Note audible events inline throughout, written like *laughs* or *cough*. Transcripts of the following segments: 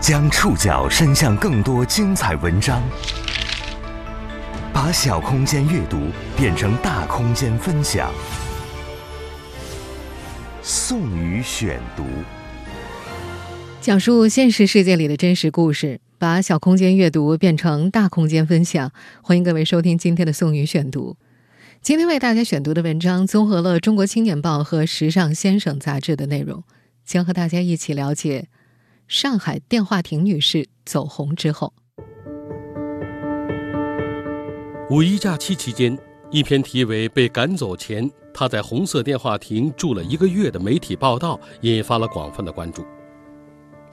将触角伸向更多精彩文章，把小空间阅读变成大空间分享。宋宇选读，讲述现实世界里的真实故事，把小空间阅读变成大空间分享。欢迎各位收听今天的宋宇选读。今天为大家选读的文章综合了《中国青年报》和《时尚先生》杂志的内容，将和大家一起了解。上海电话亭女士走红之后，五一假期期间，一篇题为《被赶走前她在红色电话亭住了一个月》的媒体报道引发了广泛的关注。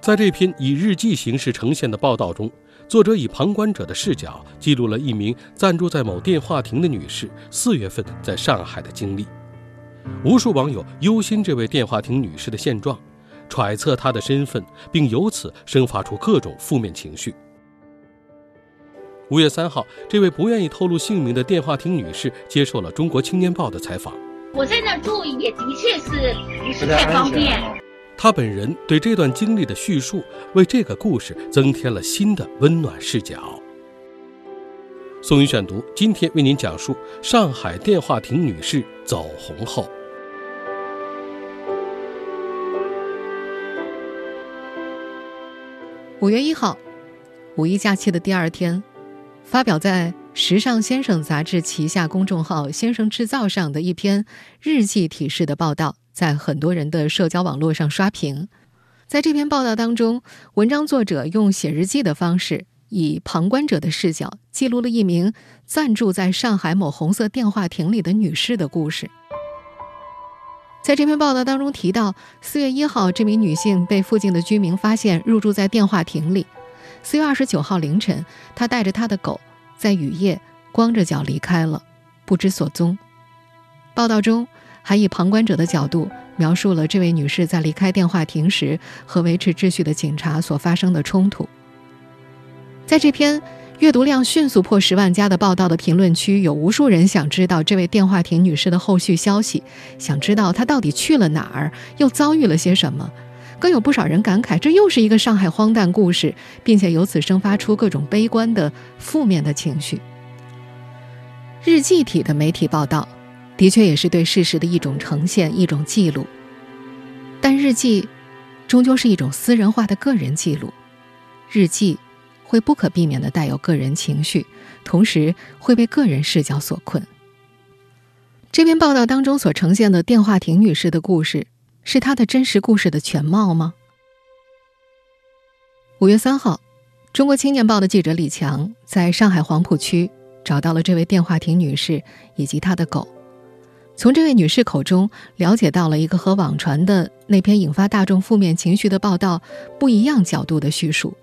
在这篇以日记形式呈现的报道中，作者以旁观者的视角记录了一名暂住在某电话亭的女士四月份在上海的经历。无数网友忧心这位电话亭女士的现状。揣测他的身份，并由此生发出各种负面情绪。五月三号，这位不愿意透露姓名的电话亭女士接受了《中国青年报》的采访。我在那住也的确是不是太方便。她本人对这段经历的叙述，为这个故事增添了新的温暖视角。宋宇选读，今天为您讲述上海电话亭女士走红后。五月一号，五一假期的第二天，发表在《时尚先生》杂志旗下公众号“先生制造”上的一篇日记体式的报道，在很多人的社交网络上刷屏。在这篇报道当中，文章作者用写日记的方式，以旁观者的视角，记录了一名暂住在上海某红色电话亭里的女士的故事。在这篇报道当中提到，四月一号，这名女性被附近的居民发现入住在电话亭里。四月二十九号凌晨，她带着她的狗在雨夜光着脚离开了，不知所踪。报道中还以旁观者的角度描述了这位女士在离开电话亭时和维持秩序的警察所发生的冲突。在这篇。阅读量迅速破十万加的报道的评论区，有无数人想知道这位电话亭女士的后续消息，想知道她到底去了哪儿，又遭遇了些什么。更有不少人感慨，这又是一个上海荒诞故事，并且由此生发出各种悲观的、负面的情绪。日记体的媒体报道，的确也是对事实的一种呈现、一种记录。但日记，终究是一种私人化的个人记录。日记。会不可避免的带有个人情绪，同时会被个人视角所困。这篇报道当中所呈现的电话亭女士的故事，是她的真实故事的全貌吗？五月三号，中国青年报的记者李强在上海黄浦区找到了这位电话亭女士以及她的狗，从这位女士口中了解到了一个和网传的那篇引发大众负面情绪的报道不一样角度的叙述。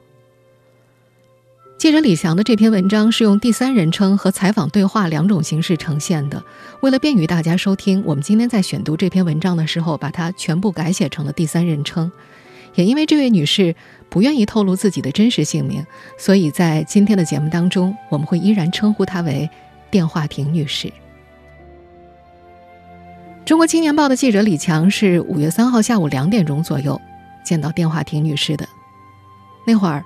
记者李翔的这篇文章是用第三人称和采访对话两种形式呈现的。为了便于大家收听，我们今天在选读这篇文章的时候，把它全部改写成了第三人称。也因为这位女士不愿意透露自己的真实姓名，所以在今天的节目当中，我们会依然称呼她为“电话亭女士”。中国青年报的记者李强是五月三号下午两点钟左右见到电话亭女士的。那会儿，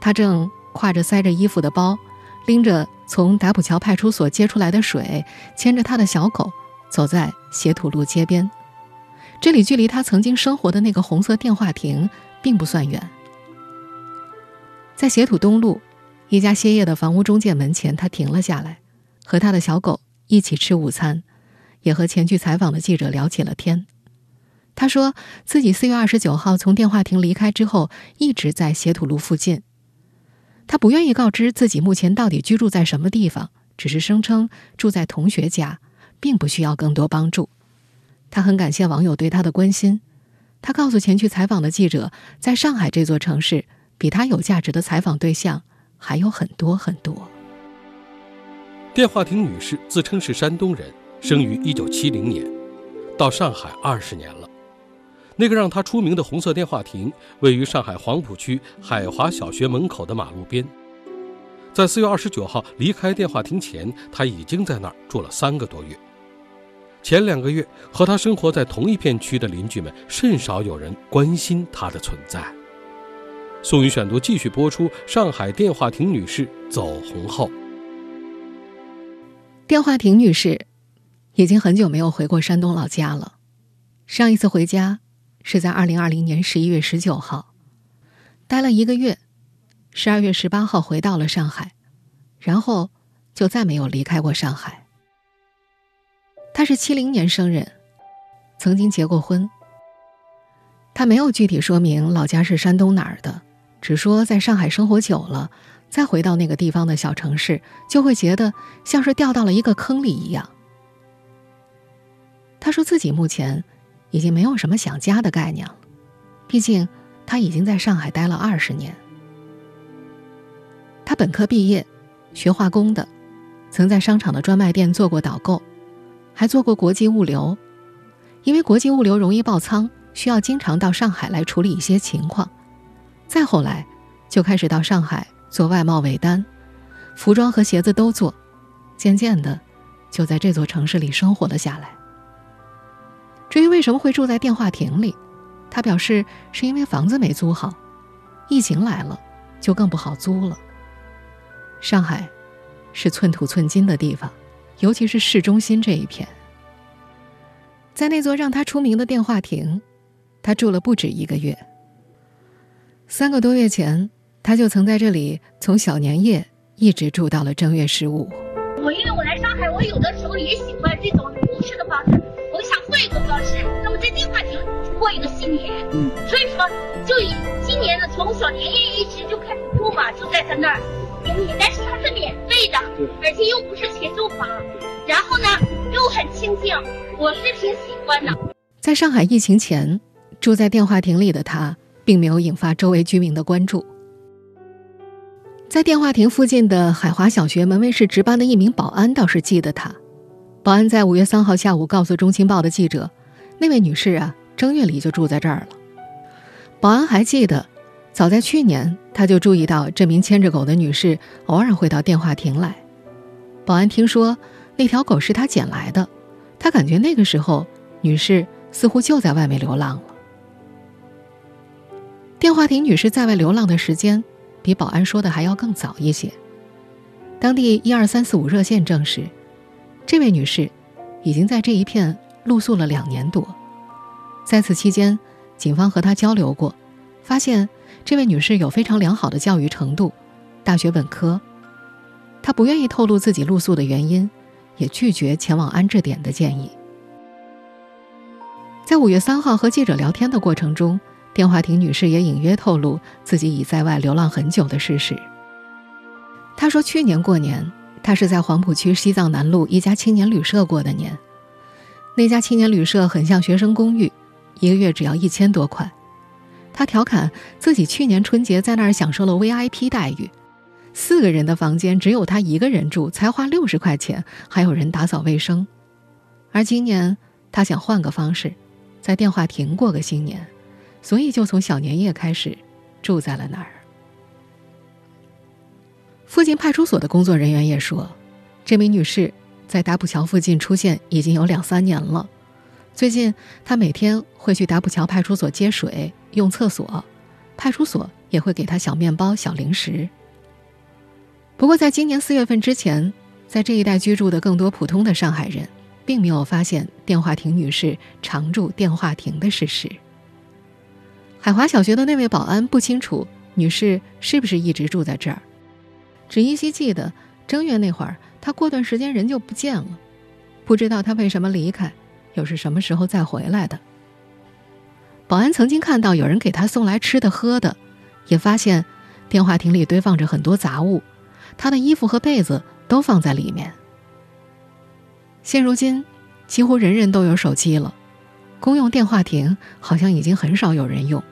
她正。挎着塞着衣服的包，拎着从打浦桥派出所接出来的水，牵着他的小狗，走在斜土路街边。这里距离他曾经生活的那个红色电话亭并不算远。在斜土东路一家歇业的房屋中介门前，他停了下来，和他的小狗一起吃午餐，也和前去采访的记者聊起了天。他说自己四月二十九号从电话亭离开之后，一直在斜土路附近。他不愿意告知自己目前到底居住在什么地方，只是声称住在同学家，并不需要更多帮助。他很感谢网友对他的关心。他告诉前去采访的记者，在上海这座城市，比他有价值的采访对象还有很多很多。电话亭女士自称是山东人，生于一九七零年，到上海二十年了。那个让他出名的红色电话亭位于上海黄浦区海华小学门口的马路边。在四月二十九号离开电话亭前，他已经在那儿住了三个多月。前两个月，和他生活在同一片区的邻居们甚少有人关心他的存在。宋宇选读继续播出：上海电话亭女士走红后，电话亭女士已经很久没有回过山东老家了。上一次回家是在二零二零年十一月十九号，待了一个月，十二月十八号回到了上海，然后就再没有离开过上海。他是七零年生人，曾经结过婚。他没有具体说明老家是山东哪儿的。只说在上海生活久了，再回到那个地方的小城市，就会觉得像是掉到了一个坑里一样。他说自己目前已经没有什么想家的概念了，毕竟他已经在上海待了二十年。他本科毕业，学化工的，曾在商场的专卖店做过导购，还做过国际物流，因为国际物流容易爆仓，需要经常到上海来处理一些情况。再后来，就开始到上海做外贸尾单，服装和鞋子都做，渐渐的，就在这座城市里生活了下来。至于为什么会住在电话亭里，他表示是因为房子没租好，疫情来了，就更不好租了。上海，是寸土寸金的地方，尤其是市中心这一片。在那座让他出名的电话亭，他住了不止一个月。三个多月前，他就曾在这里从小年夜一直住到了正月十五。我因为我来上海，我有的时候也喜欢这种都市的方式，我想换一个方式。那么在电话亭过一个新年，嗯，所以说就以今年呢，从小年夜一直就开始住嘛，就在他那儿。但是他是免费的，而且又不是钱租房，然后呢又很清静，我是挺喜欢的。在上海疫情前，住在电话亭里的他。并没有引发周围居民的关注。在电话亭附近的海华小学门卫室值班的一名保安倒是记得他。保安在五月三号下午告诉《中青报》的记者：“那位女士啊，正月里就住在这儿了。”保安还记得，早在去年他就注意到这名牵着狗的女士偶尔会到电话亭来。保安听说那条狗是他捡来的，他感觉那个时候女士似乎就在外面流浪了。电话亭女士在外流浪的时间，比保安说的还要更早一些。当地一二三四五热线证实，这位女士已经在这一片露宿了两年多。在此期间，警方和她交流过，发现这位女士有非常良好的教育程度，大学本科。她不愿意透露自己露宿的原因，也拒绝前往安置点的建议。在五月三号和记者聊天的过程中。电话亭女士也隐约透露自己已在外流浪很久的事实。她说，去年过年，他是在黄浦区西藏南路一家青年旅社过的年。那家青年旅社很像学生公寓，一个月只要一千多块。他调侃自己去年春节在那儿享受了 VIP 待遇，四个人的房间只有他一个人住，才花六十块钱，还有人打扫卫生。而今年，他想换个方式，在电话亭过个新年。所以，就从小年夜开始，住在了那儿。附近派出所的工作人员也说，这名女士在打浦桥附近出现已经有两三年了。最近，她每天会去打浦桥派出所接水、用厕所，派出所也会给她小面包、小零食。不过，在今年四月份之前，在这一带居住的更多普通的上海人，并没有发现电话亭女士常住电话亭的事实。海华小学的那位保安不清楚女士是不是一直住在这儿，只依稀记得正月那会儿，他过段时间人就不见了，不知道他为什么离开，又是什么时候再回来的。保安曾经看到有人给他送来吃的喝的，也发现电话亭里堆放着很多杂物，他的衣服和被子都放在里面。现如今，几乎人人都有手机了，公用电话亭好像已经很少有人用。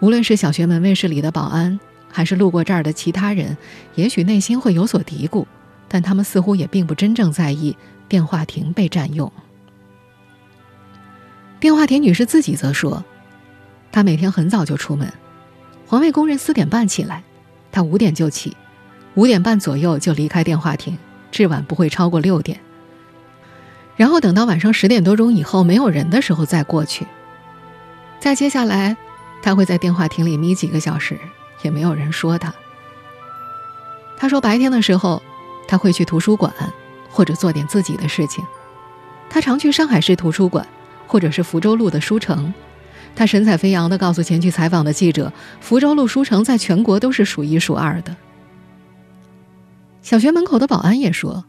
无论是小学门卫室里的保安，还是路过这儿的其他人，也许内心会有所嘀咕，但他们似乎也并不真正在意电话亭被占用。电话亭女士自己则说，她每天很早就出门，环卫工人四点半起来，她五点就起，五点半左右就离开电话亭，至晚不会超过六点。然后等到晚上十点多钟以后没有人的时候再过去。再接下来。他会在电话亭里眯几个小时，也没有人说他。他说白天的时候，他会去图书馆，或者做点自己的事情。他常去上海市图书馆，或者是福州路的书城。他神采飞扬地告诉前去采访的记者：“福州路书城在全国都是数一数二的。”小学门口的保安也说，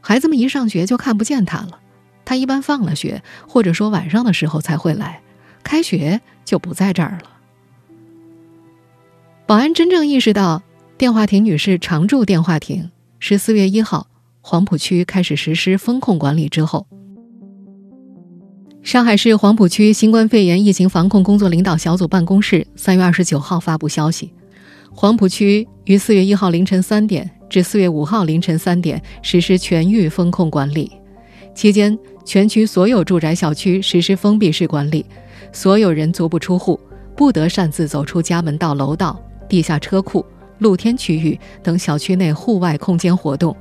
孩子们一上学就看不见他了。他一般放了学，或者说晚上的时候才会来，开学就不在这儿了。保安真正意识到电话亭女士常驻电话亭是四月一号黄浦区开始实施风控管理之后。上海市黄浦区新冠肺炎疫情防控工作领导小组办公室三月二十九号发布消息：黄浦区于四月一号凌晨三点至四月五号凌晨三点实施全域风控管理，期间全区所有住宅小区实施封闭式管理，所有人足不出户，不得擅自走出家门到楼道、地下车库、露天区域等小区内户外空间活动，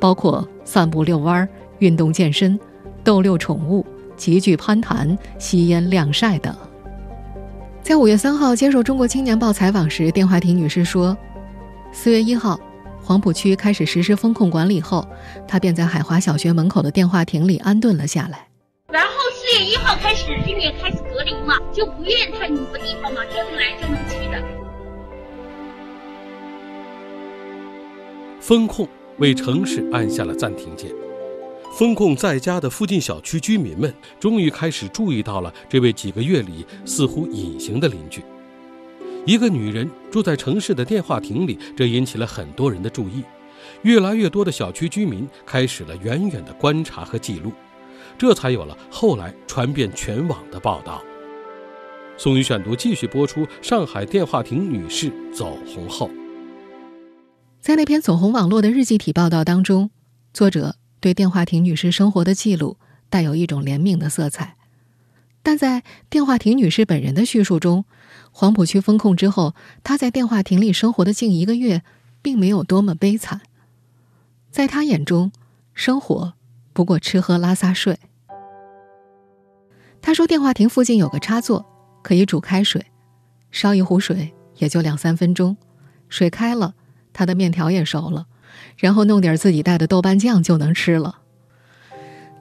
包括散步、遛弯、运动健身、逗遛宠物。集聚攀谈、吸烟、晾晒等。在五月三号接受《中国青年报》采访时，电话亭女士说：“四月一号，黄浦区开始实施风控管理后，她便在海华小学门口的电话亭里安顿了下来。然后四月一号开始，居民开始隔离嘛，就不愿太某个地方嘛，就能来就能去的。风控为城市按下了暂停键。”风控在家的附近小区居民们终于开始注意到了这位几个月里似乎隐形的邻居。一个女人住在城市的电话亭里，这引起了很多人的注意。越来越多的小区居民开始了远远的观察和记录，这才有了后来传遍全网的报道。宋宇选读继续播出：上海电话亭女士走红后，在那篇走红网络的日记体报道当中，作者。对电话亭女士生活的记录带有一种怜悯的色彩，但在电话亭女士本人的叙述中，黄浦区封控之后，她在电话亭里生活的近一个月，并没有多么悲惨。在她眼中，生活不过吃喝拉撒睡。她说，电话亭附近有个插座，可以煮开水，烧一壶水也就两三分钟，水开了，他的面条也熟了。然后弄点自己带的豆瓣酱就能吃了。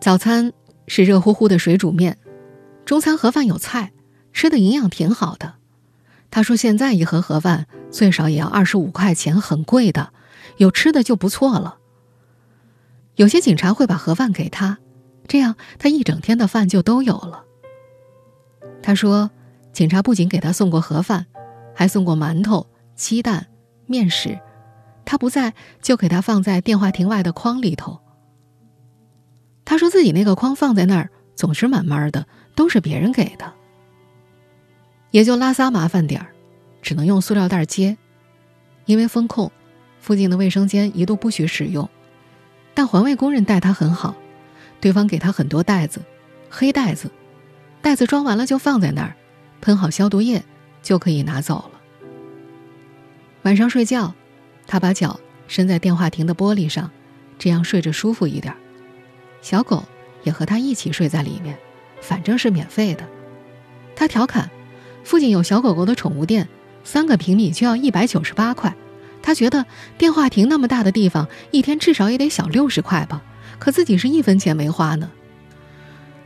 早餐是热乎乎的水煮面，中餐盒饭有菜，吃的营养挺好的。他说现在一盒盒饭最少也要二十五块钱，很贵的，有吃的就不错了。有些警察会把盒饭给他，这样他一整天的饭就都有了。他说，警察不仅给他送过盒饭，还送过馒头、鸡蛋、面食。他不在，就给他放在电话亭外的筐里头。他说自己那个筐放在那儿总是满满的，都是别人给的。也就拉撒麻烦点儿，只能用塑料袋接，因为风控，附近的卫生间一度不许使用。但环卫工人待他很好，对方给他很多袋子，黑袋子，袋子装完了就放在那儿，喷好消毒液就可以拿走了。晚上睡觉。他把脚伸在电话亭的玻璃上，这样睡着舒服一点。小狗也和他一起睡在里面，反正是免费的。他调侃，附近有小狗狗的宠物店，三个平米就要一百九十八块。他觉得电话亭那么大的地方，一天至少也得小六十块吧，可自己是一分钱没花呢。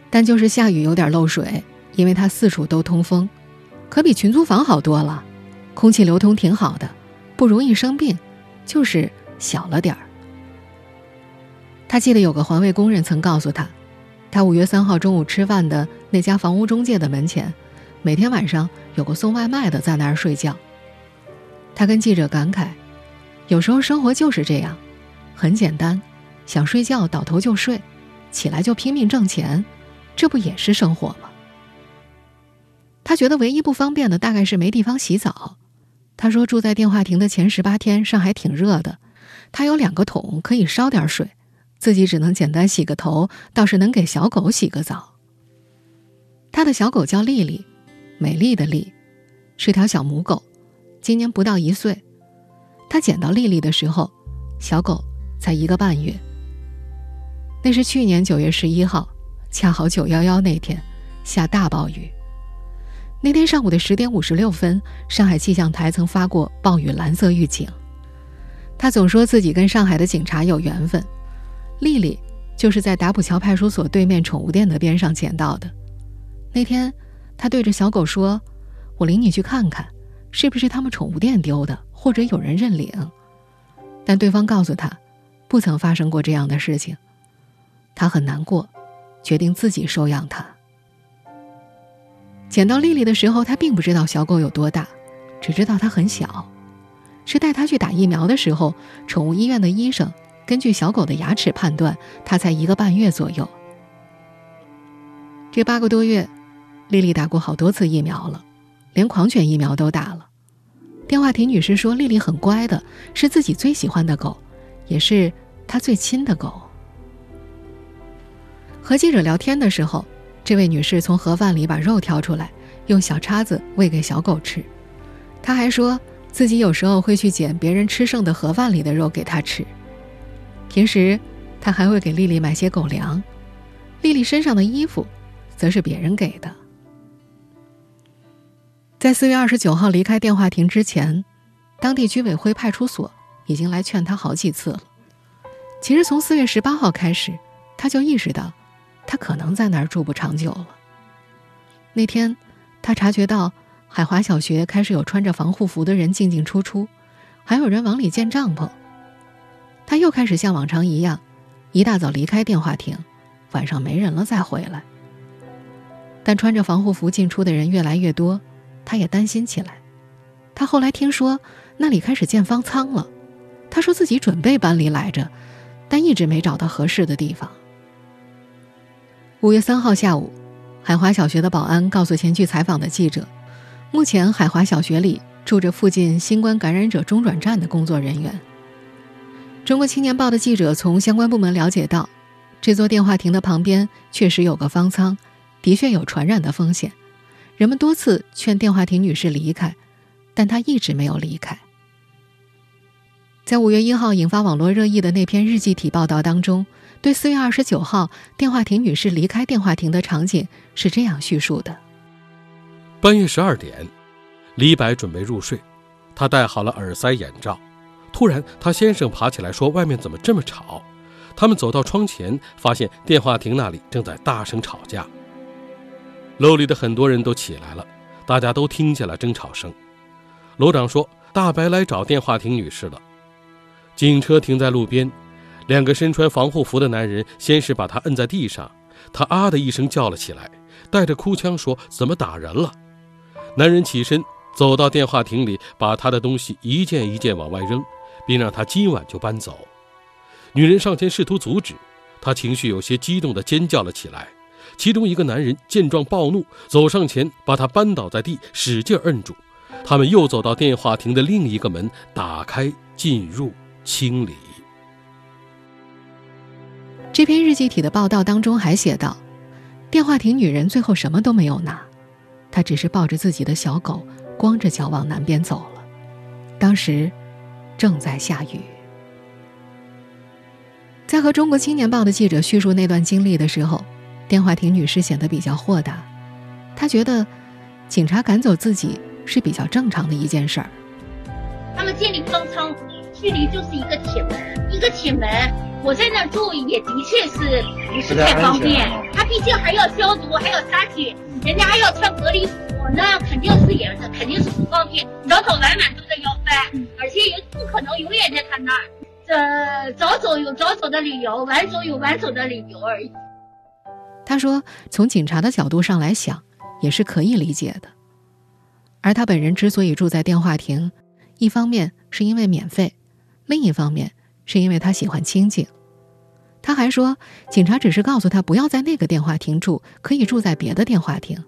但就是下雨有点漏水，因为他四处都通风，可比群租房好多了，空气流通挺好的，不容易生病。就是小了点儿。他记得有个环卫工人曾告诉他，他五月三号中午吃饭的那家房屋中介的门前，每天晚上有个送外卖的在那儿睡觉。他跟记者感慨，有时候生活就是这样，很简单，想睡觉倒头就睡，起来就拼命挣钱，这不也是生活吗？他觉得唯一不方便的大概是没地方洗澡。他说：“住在电话亭的前十八天，上海挺热的。他有两个桶，可以烧点水，自己只能简单洗个头，倒是能给小狗洗个澡。他的小狗叫丽丽，美丽的丽，是条小母狗，今年不到一岁。他捡到丽丽的时候，小狗才一个半月。那是去年九月十一号，恰好九幺幺那天，下大暴雨。那天上午的十点五十六分，上海气象台曾发过暴雨蓝色预警。他总说自己跟上海的警察有缘分，丽丽就是在打浦桥派出所对面宠物店的边上捡到的。那天，他对着小狗说：“我领你去看看，是不是他们宠物店丢的，或者有人认领。”但对方告诉他，不曾发生过这样的事情。他很难过，决定自己收养它。捡到丽丽的时候，他并不知道小狗有多大，只知道它很小。是带它去打疫苗的时候，宠物医院的医生根据小狗的牙齿判断，它才一个半月左右。这八个多月，丽丽打过好多次疫苗了，连狂犬疫苗都打了。电话亭女士说，丽丽很乖的，是自己最喜欢的狗，也是她最亲的狗。和记者聊天的时候，这位女士从盒饭里把肉挑出来，用小叉子喂给小狗吃。她还说。自己有时候会去捡别人吃剩的盒饭里的肉给它吃。平时，他还会给丽丽买些狗粮。丽丽身上的衣服，则是别人给的。在四月二十九号离开电话亭之前，当地居委会派出所已经来劝他好几次了。其实从四月十八号开始，他就意识到，他可能在那儿住不长久了。那天，他察觉到。海华小学开始有穿着防护服的人进进出出，还有人往里建帐篷。他又开始像往常一样，一大早离开电话亭，晚上没人了再回来。但穿着防护服进出的人越来越多，他也担心起来。他后来听说那里开始建方舱了，他说自己准备搬离来着，但一直没找到合适的地方。五月三号下午，海华小学的保安告诉前去采访的记者。目前，海华小学里住着附近新冠感染者中转站的工作人员。中国青年报的记者从相关部门了解到，这座电话亭的旁边确实有个方舱，的确有传染的风险。人们多次劝电话亭女士离开，但她一直没有离开。在五月一号引发网络热议的那篇日记体报道当中，对四月二十九号电话亭女士离开电话亭的场景是这样叙述的。半夜十二点，李白准备入睡，他戴好了耳塞、眼罩。突然，他先生爬起来说：“外面怎么这么吵？”他们走到窗前，发现电话亭那里正在大声吵架。楼里的很多人都起来了，大家都听见了争吵声。楼长说：“大白来找电话亭女士了。”警车停在路边，两个身穿防护服的男人先是把他摁在地上，他啊的一声叫了起来，带着哭腔说：“怎么打人了？”男人起身走到电话亭里，把他的东西一件一件往外扔，并让他今晚就搬走。女人上前试图阻止，他情绪有些激动地尖叫了起来。其中一个男人见状暴怒，走上前把他扳倒在地，使劲摁住。他们又走到电话亭的另一个门，打开进入清理。这篇日记体的报道当中还写道：电话亭女人最后什么都没有拿。她只是抱着自己的小狗，光着脚往南边走了。当时正在下雨。在和中国青年报的记者叙述那段经历的时候，电话亭女士显得比较豁达。她觉得，警察赶走自己是比较正常的一件事儿。他们建立方舱，距离就是一个铁门，一个铁门。我在那儿住也的确是不是太方便。他毕竟还要消毒，还要杀菌。人家还要穿隔离服，那肯定是也肯定是不方便，早早晚晚都在要翻，而且也不可能永远在他那儿。这早走有早走的理由，晚走有晚走的理由而已。他说，从警察的角度上来想，也是可以理解的。而他本人之所以住在电话亭，一方面是因为免费，另一方面是因为他喜欢清静。他还说，警察只是告诉他不要在那个电话亭住，可以住在别的电话亭。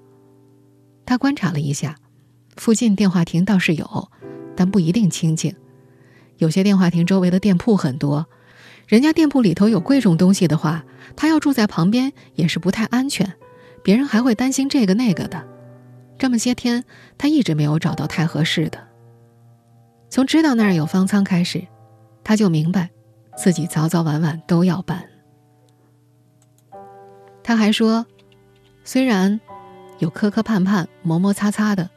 他观察了一下，附近电话亭倒是有，但不一定清静。有些电话亭周围的店铺很多，人家店铺里头有贵重东西的话，他要住在旁边也是不太安全，别人还会担心这个那个的。这么些天，他一直没有找到太合适的。从知道那儿有方舱开始，他就明白。自己早早晚晚都要搬。他还说，虽然有磕磕绊绊、磨磨擦擦的，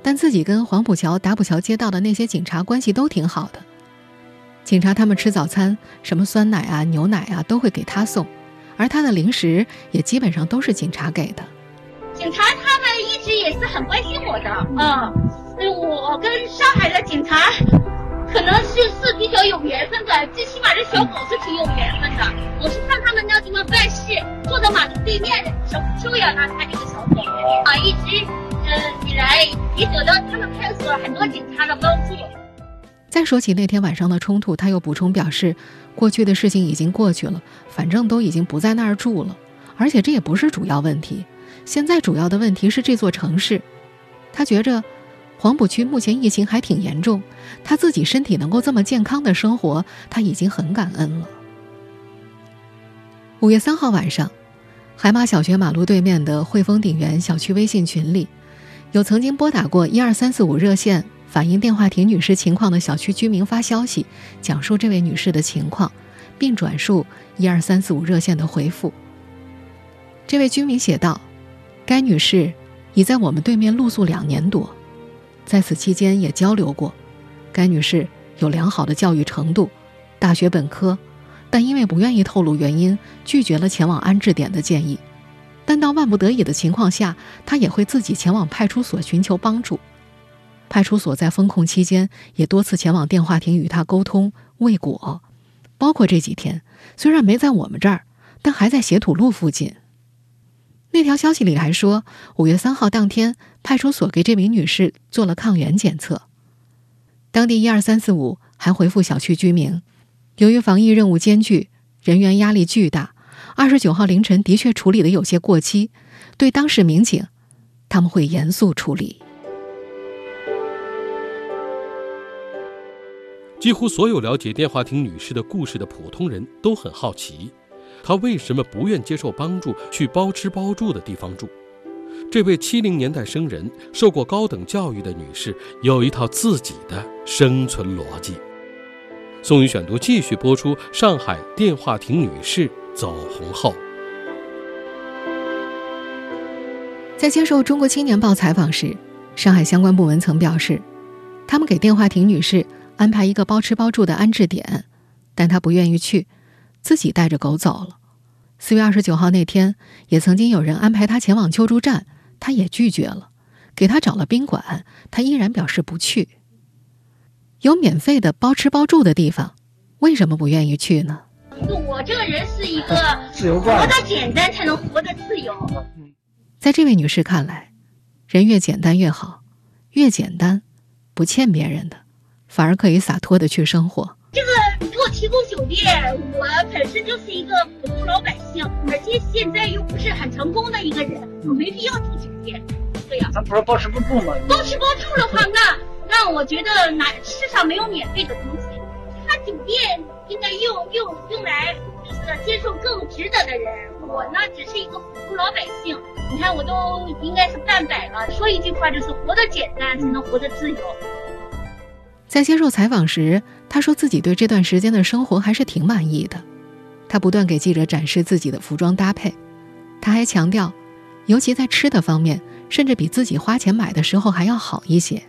但自己跟黄浦桥、打浦桥街道的那些警察关系都挺好的。警察他们吃早餐，什么酸奶啊、牛奶啊都会给他送，而他的零食也基本上都是警察给的。警察他们一直也是很关心我的，嗯，我跟上海的警察可能是是比较有缘分的，最起码这小狗是挺有缘分的。我是看他们那地方办事，坐在马路对面的，小秋呀，那他这个小狗啊，一直呃以来也得到他们派出所很多警察的帮助。再说起那天晚上的冲突，他又补充表示，过去的事情已经过去了，反正都已经不在那儿住了，而且这也不是主要问题。现在主要的问题是这座城市，他觉着黄浦区目前疫情还挺严重，他自己身体能够这么健康的生活，他已经很感恩了。五月三号晚上，海马小学马路对面的汇丰鼎园小区微信群里，有曾经拨打过一二三四五热线。反映电话亭女士情况的小区居民发消息，讲述这位女士的情况，并转述一二三四五热线的回复。这位居民写道：“该女士已在我们对面露宿两年多，在此期间也交流过。该女士有良好的教育程度，大学本科，但因为不愿意透露原因，拒绝了前往安置点的建议。但到万不得已的情况下，她也会自己前往派出所寻求帮助。”派出所，在封控期间也多次前往电话亭与他沟通未果，包括这几天，虽然没在我们这儿，但还在斜土路附近。那条消息里还说，五月三号当天，派出所给这名女士做了抗原检测。当地一二三四五还回复小区居民，由于防疫任务艰巨，人员压力巨大，二十九号凌晨的确处理的有些过期，对当事民警，他们会严肃处理。几乎所有了解电话亭女士的故事的普通人都很好奇，她为什么不愿接受帮助，去包吃包住的地方住？这位七零年代生人、受过高等教育的女士有一套自己的生存逻辑。宋宇选读继续播出：上海电话亭女士走红后，在接受《中国青年报》采访时，上海相关部门曾表示，他们给电话亭女士。安排一个包吃包住的安置点，但她不愿意去，自己带着狗走了。四月二十九号那天，也曾经有人安排他前往救助站，他也拒绝了。给他找了宾馆，他依然表示不去。有免费的包吃包住的地方，为什么不愿意去呢？我这个人是一个 *laughs* 自由活得简单才能活得自由。在这位女士看来，人越简单越好，越简单，不欠别人的。反而可以洒脱的去生活。这个给我提供酒店，我本身就是一个普通老百姓，而且现在又不是很成功的一个人，我没必要住酒店。对呀，咱不是包吃不住吗？包吃包住的话，那那我觉得哪世上没有免费的东西。他酒店应该用用用来就是接受更值得的人。我呢，只是一个普通老百姓。你看，我都应该是半百了。说一句话，就是活得简单，才能活得自由。在接受采访时，他说自己对这段时间的生活还是挺满意的。他不断给记者展示自己的服装搭配，他还强调，尤其在吃的方面，甚至比自己花钱买的时候还要好一些。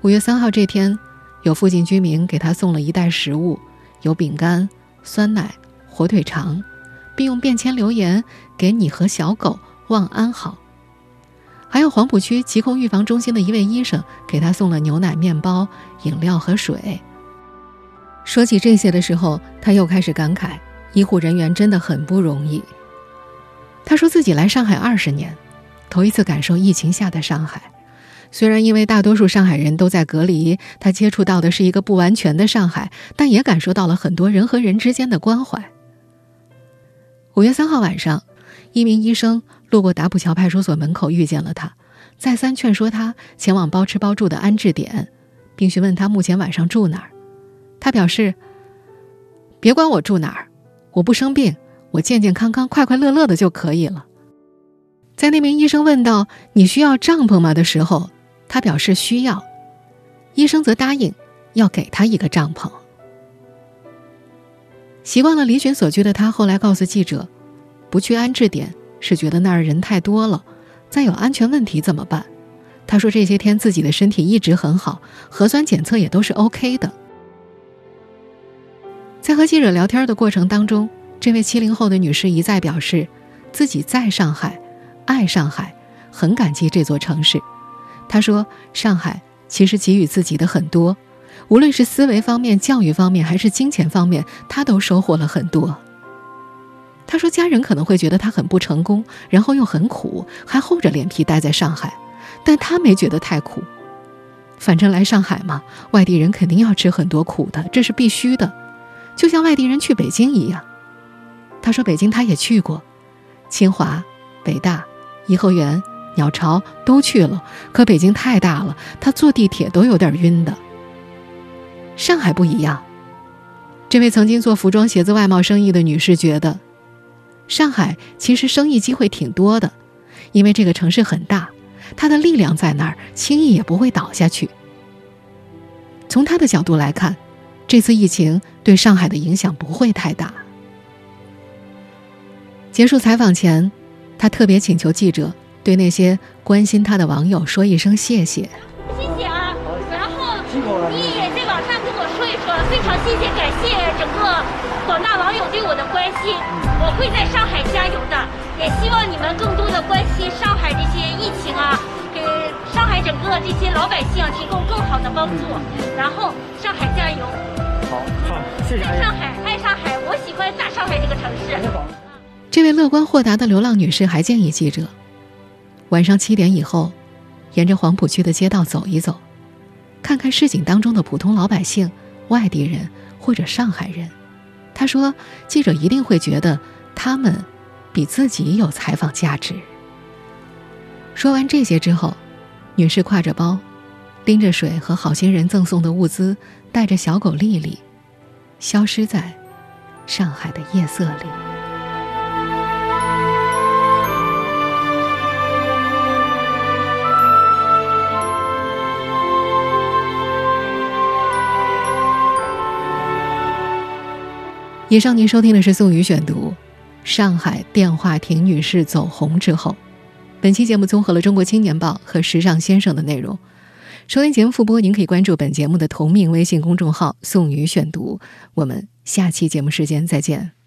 五月三号这天，有附近居民给他送了一袋食物，有饼干、酸奶、火腿肠，并用便签留言：“给你和小狗望安好。”还有黄浦区疾控预防中心的一位医生给他送了牛奶、面包、饮料和水。说起这些的时候，他又开始感慨：医护人员真的很不容易。他说自己来上海二十年，头一次感受疫情下的上海。虽然因为大多数上海人都在隔离，他接触到的是一个不完全的上海，但也感受到了很多人和人之间的关怀。五月三号晚上，一名医生。路过打浦桥派出所门口，遇见了他，再三劝说他前往包吃包住的安置点，并询问他目前晚上住哪儿。他表示：“别管我住哪儿，我不生病，我健健康康、快快乐乐的就可以了。”在那名医生问到“你需要帐篷吗”的时候，他表示需要，医生则答应要给他一个帐篷。习惯了离群索居的他，后来告诉记者：“不去安置点。”是觉得那儿人太多了，再有安全问题怎么办？她说这些天自己的身体一直很好，核酸检测也都是 OK 的。在和记者聊天的过程当中，这位七零后的女士一再表示，自己在上海，爱上海，很感激这座城市。她说，上海其实给予自己的很多。无论是思维方面、教育方面，还是金钱方面，他都收获了很多。他说，家人可能会觉得他很不成功，然后又很苦，还厚着脸皮待在上海，但他没觉得太苦。反正来上海嘛，外地人肯定要吃很多苦的，这是必须的，就像外地人去北京一样。他说，北京他也去过，清华、北大、颐和园、鸟巢都去了，可北京太大了，他坐地铁都有点晕的。上海不一样。这位曾经做服装鞋子外贸生意的女士觉得，上海其实生意机会挺多的，因为这个城市很大，它的力量在那儿，轻易也不会倒下去。从他的角度来看，这次疫情对上海的影响不会太大。结束采访前，他特别请求记者对那些关心他的网友说一声谢谢。谢谢啊，然后你也在网上跟我说一说非常谢谢，感谢整个广大网友对我的关心。我会在上海加油的，也希望你们更多的关心上海这些疫情啊，给上海整个这些老百姓提供更好的帮助。然后上海加油！好，好，谢谢。爱上海，爱上海，我喜欢大上海这个城市。这位乐观豁达的流浪女士还建议记者，晚上七点以后，沿着黄浦区的街道走一走，看看市井当中的普通老百姓。外地人或者上海人，他说：“记者一定会觉得他们比自己有采访价值。”说完这些之后，女士挎着包，拎着水和好心人赠送的物资，带着小狗丽丽，消失在上海的夜色里。以上您收听的是宋宇选读，《上海电话亭女士走红之后》。本期节目综合了《中国青年报》和《时尚先生》的内容。收听节目复播，您可以关注本节目的同名微信公众号“宋宇选读”。我们下期节目时间再见。